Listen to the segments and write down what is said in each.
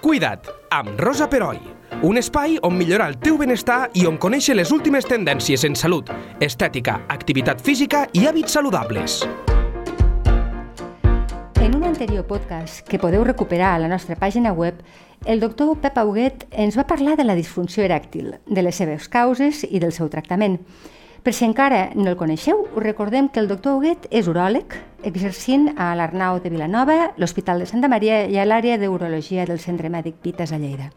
Cuida't, amb Rosa Peroi. Un espai on millorar el teu benestar i on conèixer les últimes tendències en salut, estètica, activitat física i hàbits saludables. En un anterior podcast que podeu recuperar a la nostra pàgina web, el doctor Pep Auguet ens va parlar de la disfunció erèctil, de les seves causes i del seu tractament. Per si encara no el coneixeu, us recordem que el doctor Huguet és uròleg, exercint a l'Arnau de Vilanova, l'Hospital de Santa Maria i a l'àrea d'urologia del Centre Mèdic Pites a Lleida.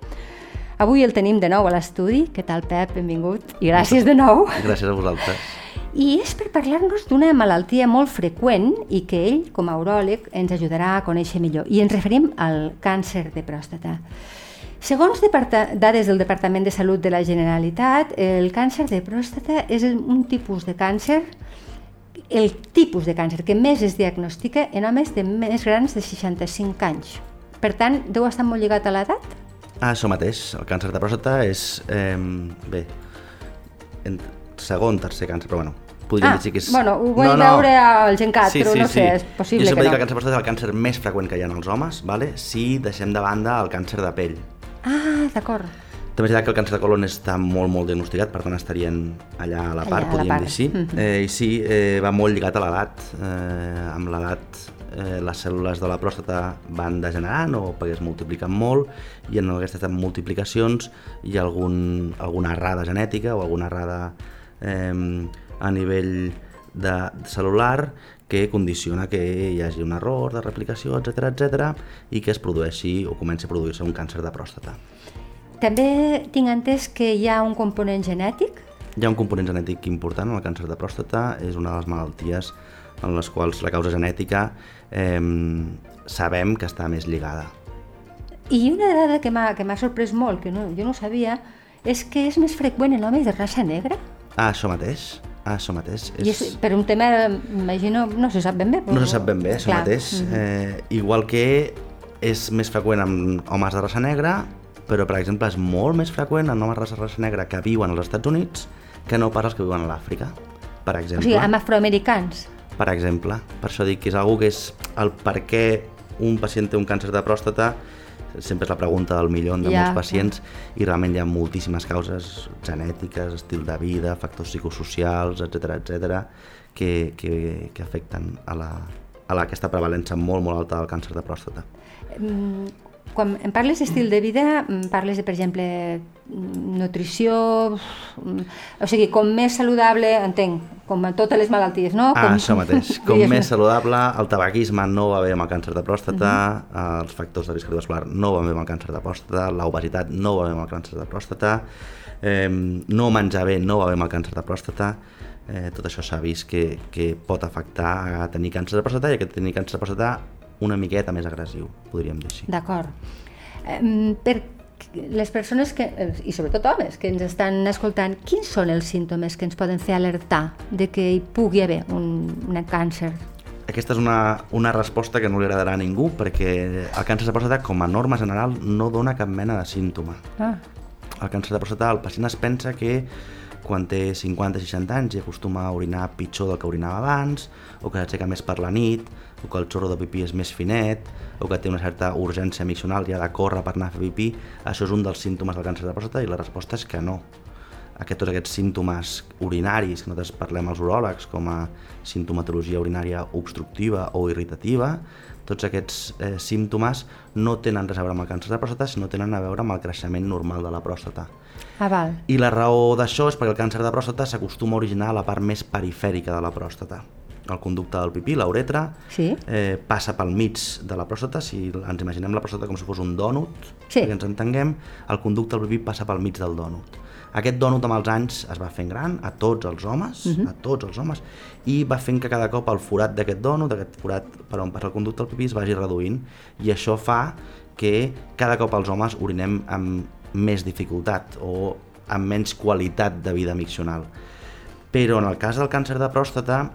Avui el tenim de nou a l'estudi. Què tal, Pep? Benvingut. I gràcies de nou. Gràcies a vosaltres. I és per parlar-nos d'una malaltia molt freqüent i que ell, com a uròleg, ens ajudarà a conèixer millor. I ens referim al càncer de pròstata. Segons dades del Departament de Salut de la Generalitat, el càncer de pròstata és un tipus de càncer el tipus de càncer que més es diagnostica en homes de més grans de 65 anys. Per tant, deu estar molt lligat a l'edat? Ah, això mateix. El càncer de pròstata és, eh, bé, en segon, tercer càncer, però bueno, podríem ah, dir que és... bueno, ho vull no, no. veure al GenCat, sí, però sí, no sí. sé, és possible jo que no. que el càncer de pròstata és el càncer més freqüent que hi ha en els homes, vale? si deixem de banda el càncer de pell. Ah, d'acord. També és que el càncer de colon està molt, molt diagnosticat, per tant estarien allà a la part, allà podríem part. dir sí. Mm -hmm. eh, I sí, eh, va molt lligat a l'edat. Eh, amb l'edat eh, les cèl·lules de la pròstata van degenerant o perquè es multipliquen molt i en aquestes multiplicacions hi ha algun, alguna errada genètica o alguna errada eh, a nivell de, celular que condiciona que hi hagi un error de replicació, etc etc i que es produeixi o comenci a produir-se un càncer de pròstata. També tinc entès que hi ha un component genètic? Hi ha un component genètic important en el càncer de pròstata, és una de les malalties en les quals la causa genètica eh, sabem que està més lligada. I una dada que m'ha sorprès molt, que no, jo no sabia, és que és més freqüent en homes de raça negra? Ah, això mateix. Ah, això mateix. És... I és, per un tema, imagino, no se sap ben bé. Però... No se sap ben bé, això Clar. mateix. Mm -hmm. eh, igual que és més freqüent en homes de raça negra, però, per exemple, és molt més freqüent en homes de raça negra que viuen als Estats Units que no pas els que viuen a l'Àfrica, per exemple. O sigui, amb afroamericans. Per exemple. Per això dic que és algo que és el per què un pacient té un càncer de pròstata sempre és la pregunta del milió de Ja, molts pacients i realment hi ha moltíssimes causes genètiques, estil de vida, factors psicosocials, etc etc que, que, que afecten a, la, a la, aquesta prevalença molt molt alta del càncer de pròstata. Mm, Quan em parles d'estil de vida, parles de, per exemple, nutrició... O sigui, com més saludable, entenc, com a totes les malalties, no? Ah, com, això mateix. Com digues-me. més saludable, el tabaquisme no va bé amb el càncer de pròstata, uh -huh. els factors de risc cardiovascular no van bé amb el càncer de pròstata, l'obesitat no va bé amb el càncer de pròstata, eh, no menjar bé no va bé amb el càncer de pròstata, eh, tot això s'ha vist que, que pot afectar a tenir càncer de pròstata i a que tenir càncer de pròstata una miqueta més agressiu, podríem dir així. D'acord. Eh, per les persones que, eh, i sobretot homes que ens estan escoltant, quins són els símptomes que ens poden fer alertar de que hi pugui haver un, un càncer? Aquesta és una, una resposta que no li agradarà a ningú perquè el càncer de pròstata, com a norma general, no dona cap mena de símptoma. Ah, El càncer de pròstata, el pacient es pensa que quan té 50-60 anys i acostuma a orinar pitjor del que orinava abans, o que s'aixeca més per la nit, o que el xorro de pipí és més finet, o que té una certa urgència miccional i ha de córrer per anar a fer pipí, això és un dels símptomes del càncer de pròstata i la resposta és que no. Aquest, tots aquests símptomes urinaris que nosaltres parlem als uròlegs com a sintomatologia urinària obstructiva o irritativa, tots aquests eh, símptomes no tenen res a veure amb el càncer de pròstata, sinó tenen a veure amb el creixement normal de la pròstata. ah val. I la raó d'això és perquè el càncer de pròstata s'acostuma a originar a la part més perifèrica de la pròstata. El conducte del pipí, la uretra, Sí? eh, passa pel mig de la pròstata, si ens imaginem la pròstata com si fos un dònut, Sí. perquè ens entenguem, el conducte del pipí passa pel mig del dònut. Aquest dònut amb els anys es va fent gran a tots els homes, Mhm. a tots els homes, i va fent que cada cop el forat d'aquest dònut, aquest forat per on passa el conducte del pipí, es vagi reduint, i això fa que cada cop els homes orinem amb més dificultat o amb menys qualitat de vida miccional. Però en el cas del càncer de pròstata,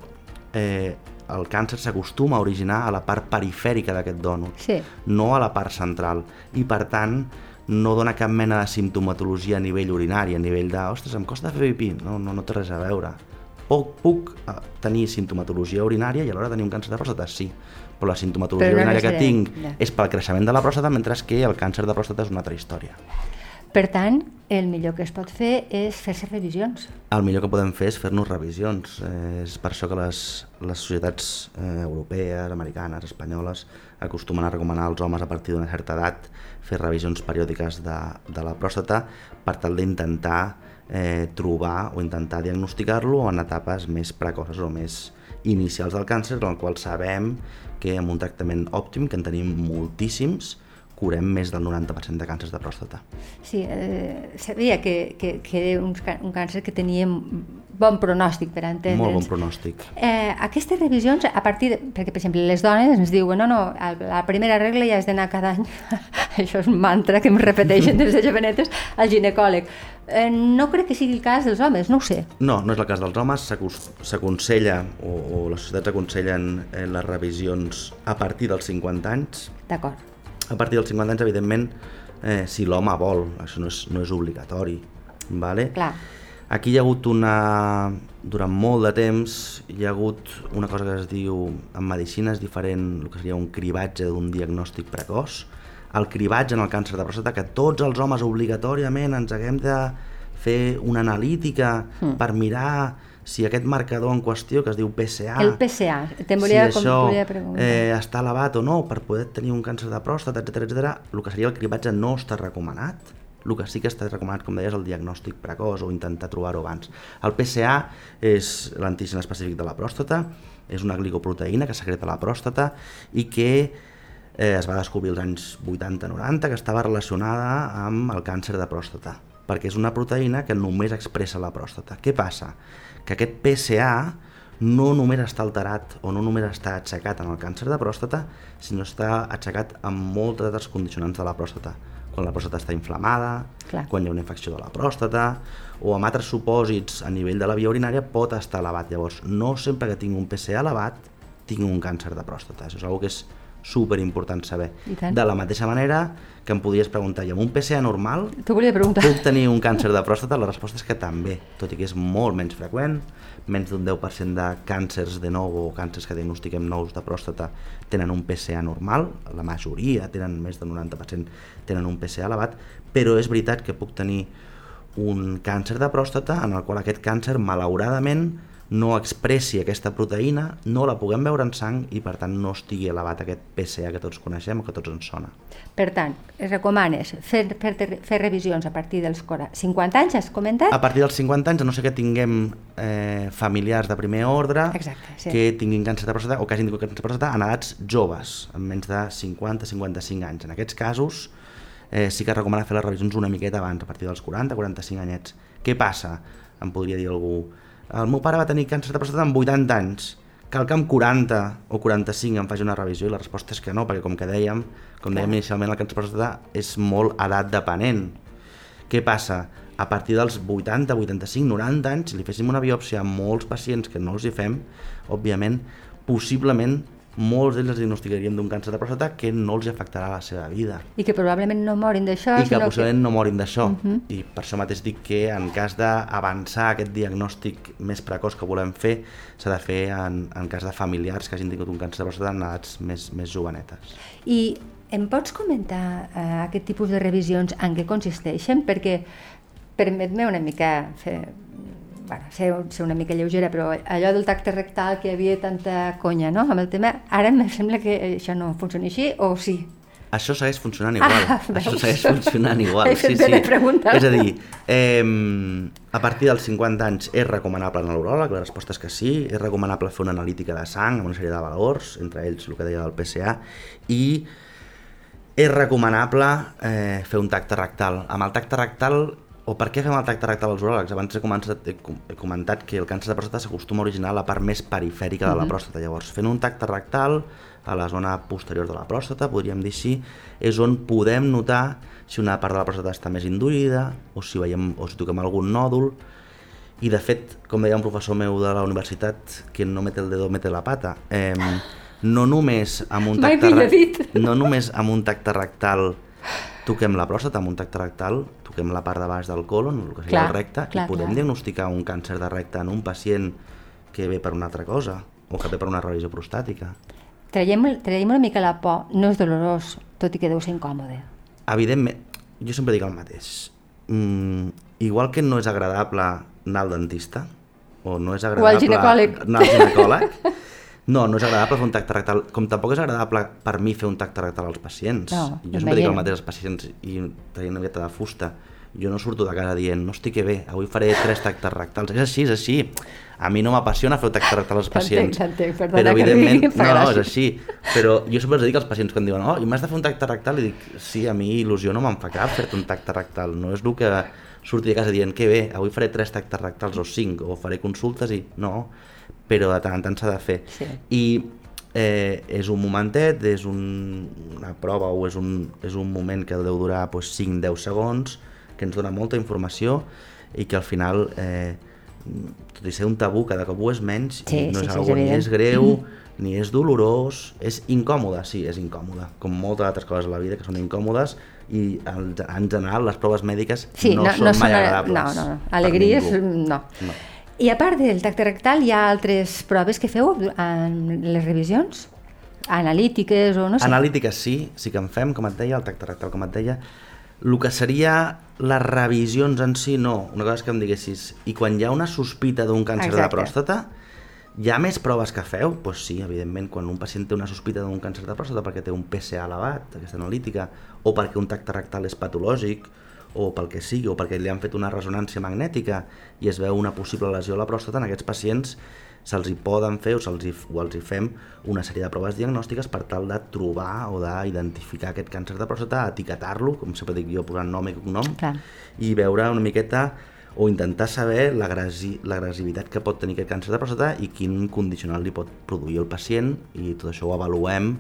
eh, el càncer s'acostuma a originar a la part perifèrica d'aquest dònut, Sí. no a la part central, i per tant no dona cap mena de simptomatologia a nivell urinari, a nivell de, ostres, em costa fer pipí, no, no, no té res a veure. Puc, puc eh, tenir simptomatologia urinària i alhora tenir un càncer de pròstata? Sí, però la sintomatologia Però no urinària que tinc ja. és pel creixement de la pròstata, mentre que el càncer de pròstata és una altra història. Per tant, el millor que es pot fer és fer-se revisions. El millor que podem fer és fer-nos revisions. Eh, és per això que les, les societats eh, europees, americanes, espanyoles, acostumen a recomanar als homes a partir d'una certa edat fer revisions periòdiques de, de la pròstata per tal d'intentar eh, trobar o intentar diagnosticar-lo en etapes més precoces o més inicials del càncer, en el qual sabem que amb un tractament òptim, que en tenim moltíssims, curem més del 90% de càncers de pròstata. Sí, eh, sabia que, que, que era un, un càncer que tenia bon pronòstic per entendre'ns. Molt bon pronòstic. Eh, aquestes revisions, a partir de, perquè per exemple les dones ens diuen no, no, la primera regla ja has d'anar cada any, això és un mantra que em repeteixen des de jovenetes, al ginecòleg. Eh, no crec que sigui el cas dels homes, no ho sé. No, no és el cas dels homes, s'aconsella o, o les societats aconsellen eh, les revisions a partir dels 50 anys. D'acord. A partir dels 50 anys, evidentment, eh, si l'home vol, això no és, no és obligatori. Vale? Clar. Aquí hi ha hagut una... Durant molt de temps hi ha hagut una cosa que es diu en medicina és diferent, el que seria un cribatge d'un diagnòstic precoç. El cribatge en el càncer de pròstata, que tots els homes obligatòriament ens haguem de fer una analítica mm. per mirar si aquest marcador en qüestió, que es diu PSA, El PSA, te'n volia, si això preguntar. eh, està elevat o no per poder tenir un càncer de pròstata, etc etc. el que seria el cribatge no està recomanat. El que sí que està recomanat, com deies, el diagnòstic precoç o intentar trobar-ho abans. El PSA és l'antigen específic de la pròstata, és una glicoproteïna que secreta la pròstata i que eh, es va descobrir als anys 80-90 que estava relacionada amb el càncer de pròstata, perquè és una proteïna que només expressa la pròstata. Què passa? Que aquest PSA no només està alterat o no només està aixecat en el càncer de pròstata, sinó està aixecat amb moltes altres condicionants de la pròstata. Quan la pròstata està inflamada, Clar. quan hi ha una infecció de la pròstata, o amb altres supòsits a nivell de la via urinària pot estar elevat. Llavors, no sempre que tinc un PSA elevat, tinc un càncer de pròstata. Això és una que és super important saber. De la mateixa manera que em podries preguntar, i amb un PSA normal puc tenir un càncer de pròstata? La resposta és que també, tot i que és molt menys freqüent, menys d'un 10% de càncers de nou o càncers que diagnostiquem nous de pròstata tenen un PSA normal, la majoria tenen més del 90% tenen un PSA elevat, però és veritat que puc tenir un càncer de pròstata en el qual aquest càncer, malauradament, no expressi aquesta proteïna, no la puguem veure en sang i per tant no estigui elevat aquest PSA que tots coneixem o que tots ens sona. Per tant, es recomanes fer, fer, fer revisions a partir dels 40 50 anys, has comentat? A partir dels 50 anys, a no sé que tinguem eh, familiars de primer ordre Exacte, sí. que tinguin càncer de pròstata o que hagin tingut càncer de pròstata en edats joves, amb menys de 50-55 anys. En aquests casos eh, sí que es recomana fer les revisions una miqueta abans, a partir dels 40-45 anyets. Què passa? Em podria dir algú, el meu pare va tenir càncer de pròstata amb 80 anys, cal que amb 40 o 45 em faci una revisió i la resposta és que no, perquè com que dèiem, com dèiem inicialment, el càncer de pròstata és molt edat depenent. Què passa? A partir dels 80, 85, 90 anys, si li féssim una biòpsia a molts pacients que no els hi fem, òbviament, possiblement molts d'ells els diagnosticaríem d'un càncer de pròstata que no els afectarà la seva vida I que probablement no morin d'això, i que possiblement no morin d'això. Mhm. I per això mateix dic que en cas d'avançar aquest diagnòstic més precoç que volem fer, s'ha de fer en, en cas de familiars que hagin tingut un càncer de pròstata en edats més, més jovenetes. I em pots comentar eh, aquest tipus de revisions en què consisteixen? Perquè permet-me una mica fer, bueno, ser, ser una mica lleugera, però allò del tacte rectal que havia tanta conya no? amb el tema, ara em sembla que això no funciona així, o sí? Això segueix funcionant igual. Ah, Això segueix funcionant igual. De preguntar. És a dir, eh, a partir dels 50 anys és recomanable anar a l'uròleg? La resposta és que sí. És recomanable fer una analítica de sang amb una sèrie de valors, entre ells el que deia del PSA, i és recomanable eh, fer un tacte rectal. Amb el tacte rectal o per què fem el tacte rectal als uròlegs? Abans he comentat, he com- he comentat que el càncer de pròstata s'acostuma a originar a la part més perifèrica de la pròstata. Llavors, fent un tacte rectal a la zona posterior de la pròstata, podríem dir així, és on podem notar si una part de la pròstata està més induïda o si, veiem, o si toquem algun nòdul. I de fet, com deia un professor meu de la universitat, que no mete el dedo, mete la pata, eh, no només amb un tacte, no només amb un tacte rectal toquem la pròstata, amb un tacte rectal toquem la part de baix del colon, el que seria Clar, el recte, clar, i podem clar. diagnosticar un càncer de recte en un pacient que ve per una altra cosa o que ve per una revisió prostàtica. traiem, traiem una mica la por, no és dolorós, tot i que deu ser incòmode. Evidentment, jo sempre dic el mateix. Mm, igual que no és agradable anar al dentista, o no és agradable ginecòleg. anar al ginecòleg, no, no és agradable fer un tacte rectal, com tampoc és agradable per mi fer un tacte rectal als pacients. No, jo sempre dic el mateix als pacients i traient una miqueta de fusta. Jo no surto de casa dient, no estic que bé, avui faré tres tactes rectals. És així, és així. A mi no m'apassiona fer un tacte rectal als T'entenc, pacients. t'entenc, perdona però evidentment, no, no, és així. Però jo sempre els dic als pacients quan diuen, oh, i m'has de fer un tacte rectal, i dic, sí, a mi il·lusió no me'n fa cap fer-te un tacte rectal. No és el que surti de casa dient, que bé, avui faré tres tactes rectals o cinc, o faré consultes i... No, però de tant en tant s'ha de fer. Sí. I eh, és un momentet, és un, una prova o és un, és un moment que deu durar pues, 5-10 segons, que ens dona molta informació i que al final, eh, tot i ser un tabú, cada cop ho és menys, Sí, no sí, és sí, és algo ni és greu, ni és dolorós, és incòmode, sí, és incòmode, com moltes altres coses a la vida que són incòmodes i en, en general les proves mèdiques Sí, no, no, són no mai són- agradables. No, no, Alegries, no. No. I a part del tacte rectal, hi ha altres proves que feu en les revisions? Analítiques o no sé? Analítiques sí, sí que en fem, com et deia, el tacte rectal, com et deia. El que seria les revisions en si, no. Una cosa és que em diguessis, i quan hi ha una sospita d'un càncer de Exacte. pròstata, hi ha més proves que feu? Doncs pues sí, evidentment, quan un pacient té una sospita d'un càncer de pròstata perquè té un PSA elevat, aquesta analítica, o perquè un tacte rectal és patològic, o pel que sigui, o perquè li han fet una ressonància magnètica i es veu una possible lesió a la pròstata, en aquests pacients se'ls hi poden fer o, se'ls hi, o els hi fem una sèrie de proves diagnòstiques per tal de trobar o d'identificar aquest càncer de pròstata, etiquetar-lo, com sempre dic jo, posant nom i cognom, Clar. i veure una miqueta o intentar saber l'agressivitat que pot tenir aquest càncer de pròstata i quin condicional li pot produir el pacient i tot això ho avaluem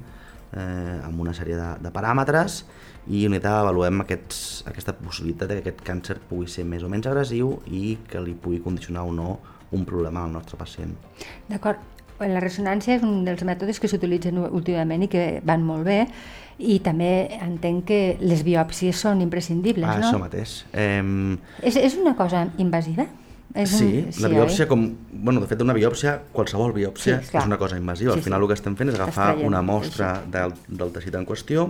eh, amb una sèrie de, de paràmetres i una miqueta avaluem aquests, aquesta possibilitat de que aquest càncer pugui ser més o menys agressiu i que li pugui condicionar o no un problema al nostre pacient. D'acord. La ressonància és un dels mètodes que s'utilitzen últimament i que van molt bé i també entenc que les biòpsies són imprescindibles, ah, no? Això mateix. Eh, És, és una cosa invasiva? És sí, un... la oi? biòpsia, com, bueno, de fet una biòpsia, qualsevol biòpsia Sí, clar. és una cosa invasiva. Sí, Al final sí. el que estem fent és agafar una sí, mostra del, del teixit en qüestió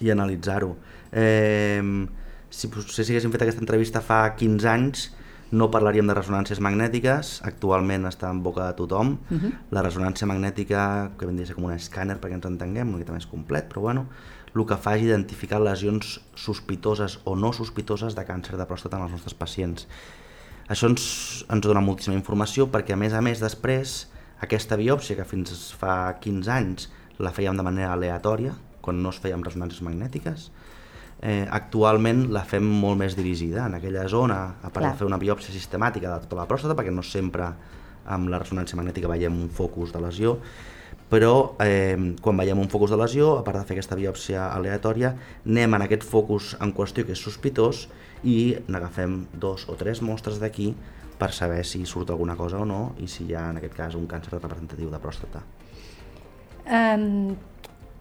i analitzar-ho. Eh, si potser si haguéssim fet aquesta entrevista fa 15 anys no parlaríem de ressonàncies magnètiques, actualment està en boca de tothom. Mhm. La ressonància magnètica, que vendria a ser com un escàner perquè ens entenguem, una mica més complet, però bueno, el que fa és identificar lesions sospitoses o no sospitoses de càncer de pròstata en els nostres pacients. Això ens, ens dona moltíssima informació perquè, a més a més, després, aquesta biòpsia, que fins fa 15 anys la fèiem de manera aleatòria, quan no es feia amb ressonàncies magnètiques, eh, actualment la fem molt més dirigida en aquella zona, a part Clar. de fer una biòpsia sistemàtica de tota la pròstata, perquè no sempre amb la ressonància magnètica veiem un focus de lesió, però eh, quan veiem un focus de lesió, a part de fer aquesta biòpsia aleatòria, anem en aquest focus en qüestió que és sospitós i n'agafem dos o tres mostres d'aquí per saber si surt alguna cosa o no i si hi ha, en aquest cas, un càncer representatiu de pròstata. Um,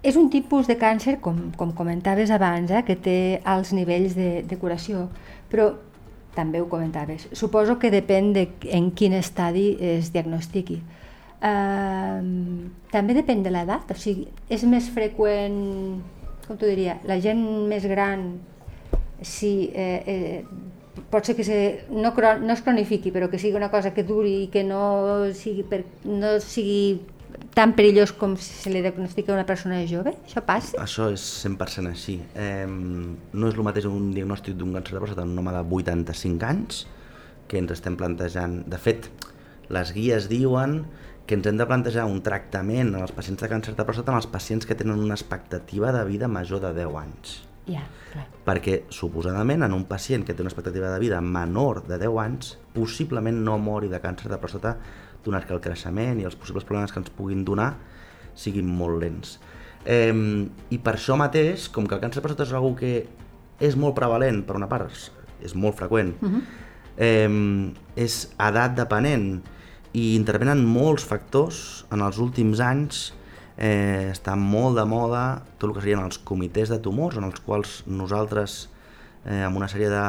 és un tipus de càncer, com, com comentaves abans, eh, que té alts nivells de, de curació, però també ho comentaves. Suposo que depèn de en quin estadi es diagnostiqui. Um, també depèn de l'edat, o sigui, és més freqüent, com t'ho diria, la gent més gran, si eh, eh, pot ser que se, no, no es cronifiqui, però que sigui una cosa que duri i que no sigui, per, no sigui tan perillós com si se li diagnostica una persona jove? Això passa? Això és 100% així. Eh, no és el mateix un diagnòstic d'un càncer de pròstata en un home de 85 anys que ens estem plantejant... De fet, les guies diuen que ens hem de plantejar un tractament en els pacients de càncer de pròstata en els pacients que tenen una expectativa de vida major de 10 anys. Ja, clar. Perquè, suposadament, en un pacient que té una expectativa de vida menor de 10 anys, possiblement no mori de càncer de pròstata donat que el creixement i els possibles problemes que ens puguin donar siguin molt lents. Eh, I per això mateix, com que el càncer de és una que és molt prevalent, per una part, és, molt freqüent, uh -huh. eh, és edat depenent i intervenen molts factors en els últims anys eh, està molt de moda tot el que serien els comitès de tumors en els quals nosaltres eh, amb una sèrie de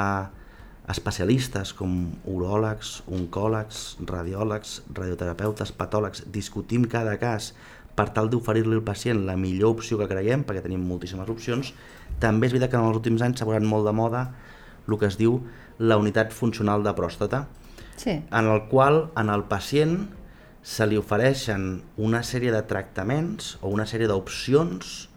especialistes com uròlegs, oncòlegs, radiòlegs, radioterapeutes, patòlegs, discutim cada cas per tal d'oferir-li al pacient la millor opció que creiem, perquè tenim moltíssimes opcions. També és veritat que en els últims anys s'ha posat molt de moda el que es diu la unitat funcional de pròstata, Sí. en el qual en el pacient se li ofereixen una sèrie de tractaments o una sèrie d'opcions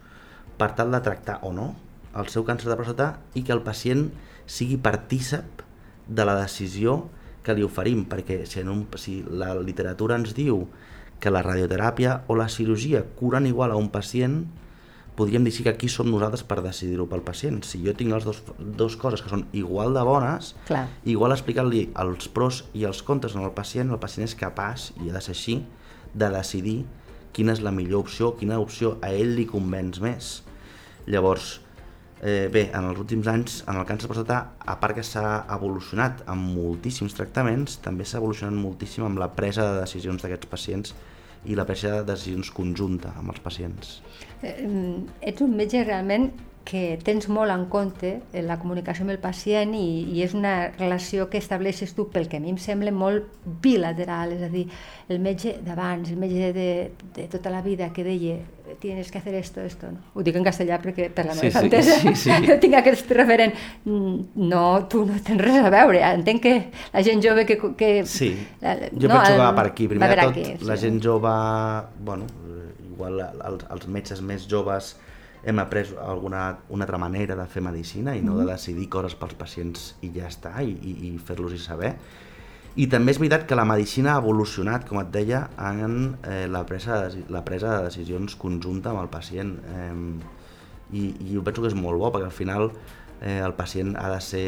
per tal de tractar o no el seu càncer de pròstata i que el pacient sigui partícip de la decisió que li oferim, perquè si, en un, si la literatura ens diu que la radioteràpia o la cirurgia curen igual a un pacient, podríem dir sí que aquí som nosaltres per decidir-ho pel pacient. Si jo tinc les dos, dos coses que són igual de bones, Clar. igual explicant-li els pros i els contres al pacient, el pacient és capaç, i ha de ser així, de decidir quina és la millor opció, quina opció a ell li convenç més. Llavors, eh, bé, en els últims anys, en el càncer de prostata, a part que s'ha evolucionat amb moltíssims tractaments, també s'ha evolucionat moltíssim amb la presa de decisions d'aquests pacients i la presa de decisions conjunta amb els pacients. Eh, mm, ets un metge realment que tens molt en compte eh, la comunicació amb el pacient i, i és una relació que estableixes tu pel que a mi em sembla molt bilateral, és a dir, el metge d'abans, el metge de, de tota la vida que deia tienes que hacer esto, esto, no? Ho dic en castellà perquè per la Sí, meva sí, entesa sí, sí. jo tinc aquest referent. Mm, No, tu no tens res a veure, entenc que la gent jove que... que Sí, la- jo no, penso que va per aquí. Primer de tot, aquí, la sí. gent jove, bueno, eh, igual els, els metges més joves hem après alguna una altra manera de fer medicina i no de decidir coses pels pacients i ja està, i, i, i fer-los-hi saber. I també és veritat que la medicina ha evolucionat, com et deia, en eh, la, presa de, la presa de decisions conjunta amb el pacient. Eh, i, I jo penso que és molt bo, perquè al final eh, el pacient ha de ser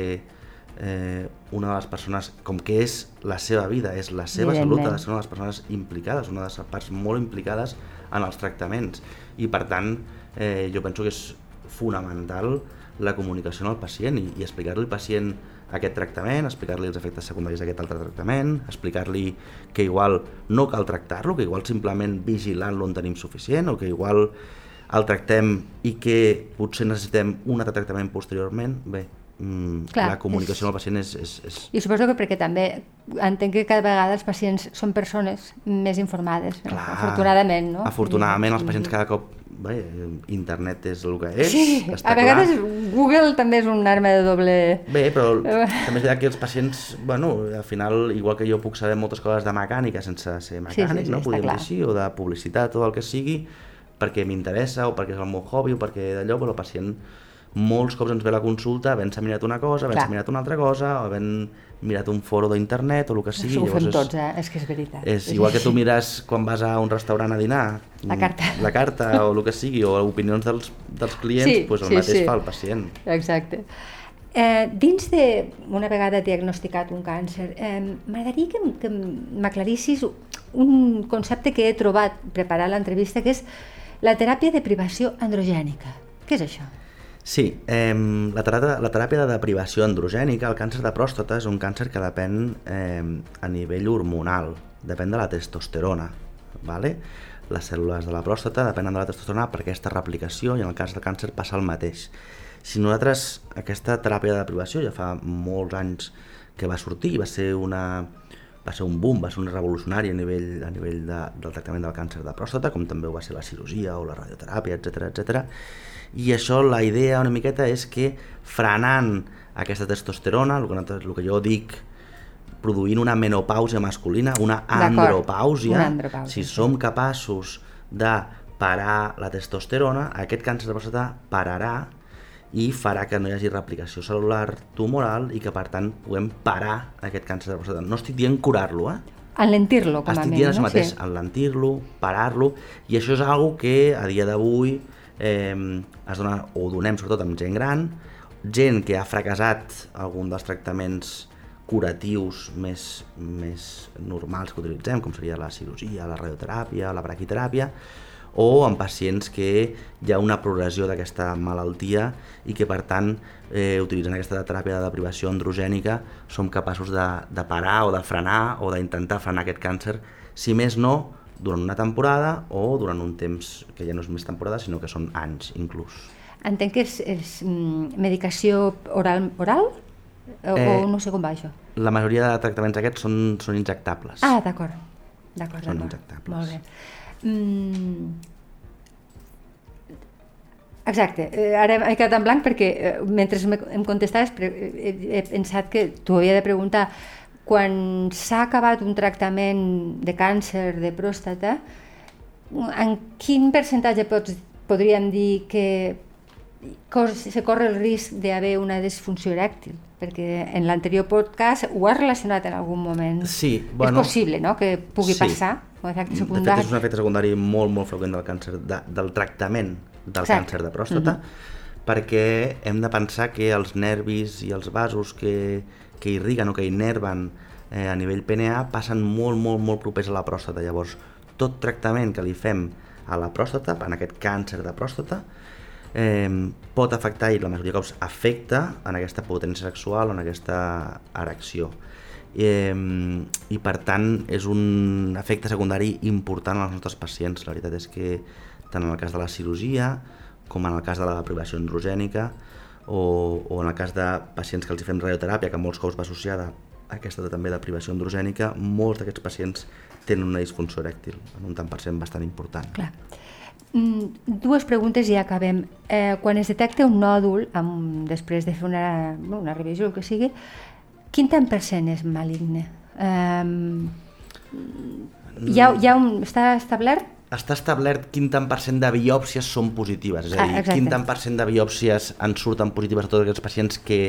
eh, una de les persones, com que és la seva vida, és la seva salut, ha de ser una de les persones implicades, una de les parts molt implicades en els tractaments. I per tant, eh, jo penso que és fonamental la comunicació amb el pacient i, i explicar-li al pacient aquest tractament, explicar-li els efectes secundaris d'aquest altre tractament, explicar-li que igual no cal tractar-lo, que igual simplement vigilant-lo en tenim suficient o que igual el tractem i que potser necessitem un altre tractament posteriorment, bé, mm, Clar, la comunicació és- amb el pacient és, és, és I suposo que perquè també entenc que cada vegada els pacients són persones més informades, no? Clar, afortunadament, no? Afortunadament, els pacients cada cop... Bé, internet és el que és, Sí, està a vegades clar. Google també és un arma de doble... Bé, però Eh. també és veritat que els pacients, bueno, al final, igual que jo puc saber moltes coses de mecànica sense ser mecànic, sí, no? està Podríem clar. dir així, o de publicitat o el que sigui, perquè m'interessa o perquè és el meu hobby o perquè d'allò, però el pacient molts cops ens ve la consulta havent-se mirat una cosa, havent-se mirat una altra cosa, o havent mirat un foro d'internet o el que sigui. Això ho fem és- tots, eh? És que és veritat. És igual que tu mires quan vas a un restaurant a dinar La carta. la carta o el que sigui, o opinions dels, dels clients, Sí, doncs el sí, mateix sí. fa el pacient. Exacte. Eh, dins de, una vegada diagnosticat un càncer, eh, m'agradaria que, que m'aclarissis un concepte que he trobat preparant l'entrevista, que és la teràpia de privació androgènica. Què és això? Sí, eh, la, teràpia, la teràpia de deprivació androgènica, el càncer de pròstata, és un càncer que depèn eh, a nivell hormonal, depèn de la testosterona. Vale? Les cèl·lules de la pròstata depenen de la testosterona per aquesta replicació i en el cas del càncer passa el mateix. Si nosaltres, aquesta teràpia de deprivació ja fa molts anys que va sortir i va ser una, va ser un boom, va ser un revolucionari a nivell, a nivell de, del tractament del càncer de pròstata, com també ho va ser la cirurgia o la radioteràpia, etc etc. I això, la idea una miqueta és que frenant aquesta testosterona, el que, el que jo dic produint una menopàusia masculina, una andropàusia, una andropàusia, si sí. som capaços de parar la testosterona, aquest càncer de pròstata pararà i farà que no hi hagi replicació celular tumoral i que per tant puguem parar aquest càncer de pròstata. No estic dient curar-lo, eh? Enlentir-lo, com a Estic mínim. dient això no? mateix, enlentir-lo, parar-lo, i això és algo que a dia d'avui eh, es dona, o donem sobretot amb gent gran, gent que ha fracassat algun dels tractaments curatius més, més normals que utilitzem, com seria la cirurgia, la radioteràpia, la braquiteràpia, o en pacients que hi ha una progressió d'aquesta malaltia i que per tant, eh, utilitzant aquesta teràpia de deprivació androgènica, som capaços de, de parar o de frenar o d'intentar frenar aquest càncer, si més no, durant una temporada o durant un temps que ja no és més temporada, sinó que són anys inclús. Entenc que és, és mm, medicació oral, oral? O, Eh, o no sé com va això? La majoria de tractaments aquests són, són injectables. Ah, d'acord. D'acord, Són injectables. Molt bé. Mm, Exacte, eh, ara he quedat en blanc perquè eh, mentre em contestaves he, he pensat que t'ho havia de preguntar quan s'ha acabat un tractament de càncer de pròstata, en quin percentatge pots, podríem dir que se corre el risc d'haver una disfunció erèctil? Perquè en l'anterior podcast ho has relacionat en algun moment. Sí, bueno... És possible, no?, que pugui sí. passar com a efecte secundari. De fet, és un efecte secundari molt, molt freqüent del càncer, de, del tractament del Exacte. càncer de pròstata, mm -hmm. Perquè hem de pensar que els nervis i els vasos que, que irriguen o que innerven eh, a nivell PNA passen molt, molt, molt propers a la pròstata. Llavors, tot tractament que li fem a la pròstata, en aquest càncer de pròstata, eh, pot afectar, i la majoria de cops afecta en aquesta potència sexual o en aquesta erecció. Eh, I per tant és un efecte secundari important als nostres pacients. La veritat és que tant en el cas de la cirurgia com en el cas de la privació androgènica o, o en el cas de pacients que els fem radioteràpia, que molts cops va associada a aquesta també de privació androgènica, molts d'aquests pacients tenen una disfunció erèctil, en un tant per cent bastant important. Clar. Mm, dues preguntes i ja acabem. Eh, quan es detecta un nòdul, amb, després de fer una, una revisió, el que sigui, quin tant per cent és maligne? Eh, hi ha, hi ha un, està establert està establert quin tant per cent de biòpsies són positives, és a dir, ah, quin tant per cent de biòpsies en surten positives a tots aquests pacients que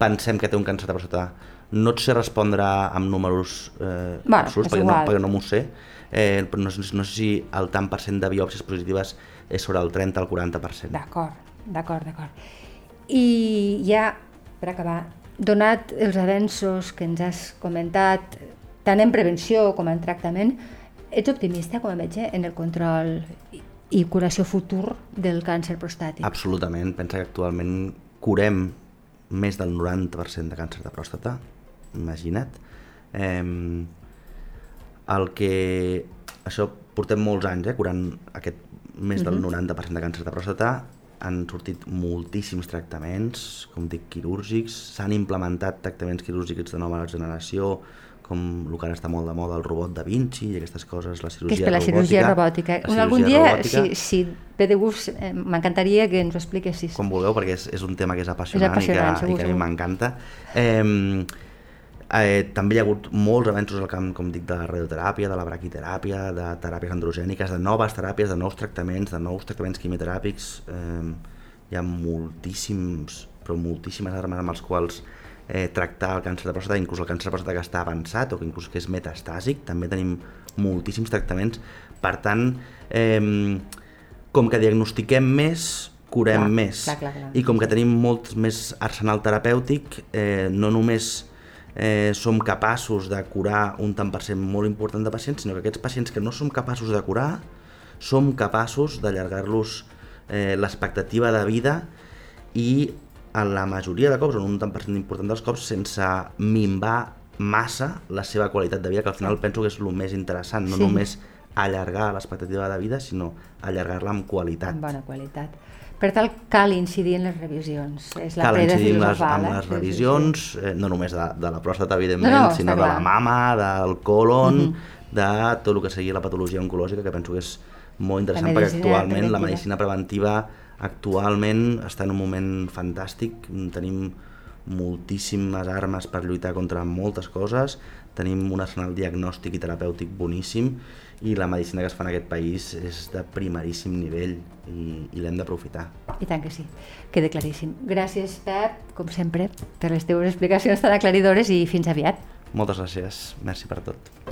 pensem que té un càncer de prostata. No et sé respondre amb números eh, bueno, absoluts, perquè no, perquè no m'ho sé, eh, però no, no sé si el tant per cent de biòpsies positives és sobre el 30 al 40%. D'acord, d'acord, d'acord. I ja, per acabar, donat els avenços que ens has comentat, tant en prevenció com en tractament, Ets optimista com a metge en el control i curació futur del càncer prostàtic? Absolutament. Pensa que actualment curem més del 90% de càncer de pròstata, imagina't. Eh, el que... Això portem molts anys, eh, curant aquest més del uh -huh. 90% de càncer de pròstata, han sortit moltíssims tractaments, com dic, quirúrgics, s'han implementat tractaments quirúrgics de nova generació, com el que ara està molt de moda, el robot da Vinci i aquestes coses, la cirurgia robòtica. Que és per la cirurgia robòtica. La cirurgia Algun dia, robòtica, si, si ve de gust, eh, m'encantaria que ens ho expliquessis. Com vulgueu, perquè és, és un tema que és apassionant, és apassionant i, que, segur, i que a mi m'encanta. Eh, eh, també hi ha hagut molts avenços al camp, com dic, de la radioteràpia, de la braquiteràpia, de teràpies androgèniques, de noves teràpies, de nous tractaments, de nous tractaments quimioteràpics. Eh, hi ha moltíssims, però moltíssimes armes amb els quals eh, tractar el càncer de pròstata, inclús el càncer de pròstata que està avançat o que inclús que és metastàsic, també tenim moltíssims tractaments. Per tant, eh, com que diagnostiquem més, curem clar, més. Clar, clar, clar. I com que tenim molt més arsenal terapèutic, eh, no només eh, som capaços de curar un tant per cent molt important de pacients, sinó que aquests pacients que no som capaços de curar, som capaços d'allargar-los eh, l'expectativa de vida i en la majoria de cops, en un tant per cent important dels cops, sense minvar massa la seva qualitat de vida, que al final penso que és el més interessant, no sí. només allargar l'expectativa de vida, sinó allargar-la amb qualitat. Amb bona qualitat. Per tal, cal incidir en les revisions. És la cal incidir en les, en les revisions, eh, no només de, de la pròstata, evidentment, no, no, sinó de la mama, del colon, mm -hmm. de tot el que sigui la patologia oncològica, que penso que és molt interessant, perquè actualment la medicina preventiva Actualment està en un moment fantàstic, tenim moltíssimes armes per lluitar contra moltes coses, tenim un arsenal diagnòstic i terapèutic boníssim i la medicina que es fa en aquest país és de primeríssim nivell i, i l'hem d'aprofitar. I tant que sí, queda claríssim. Gràcies, Pep, com sempre, per les teves explicacions tan aclaridores i fins aviat. Moltes gràcies, merci per tot.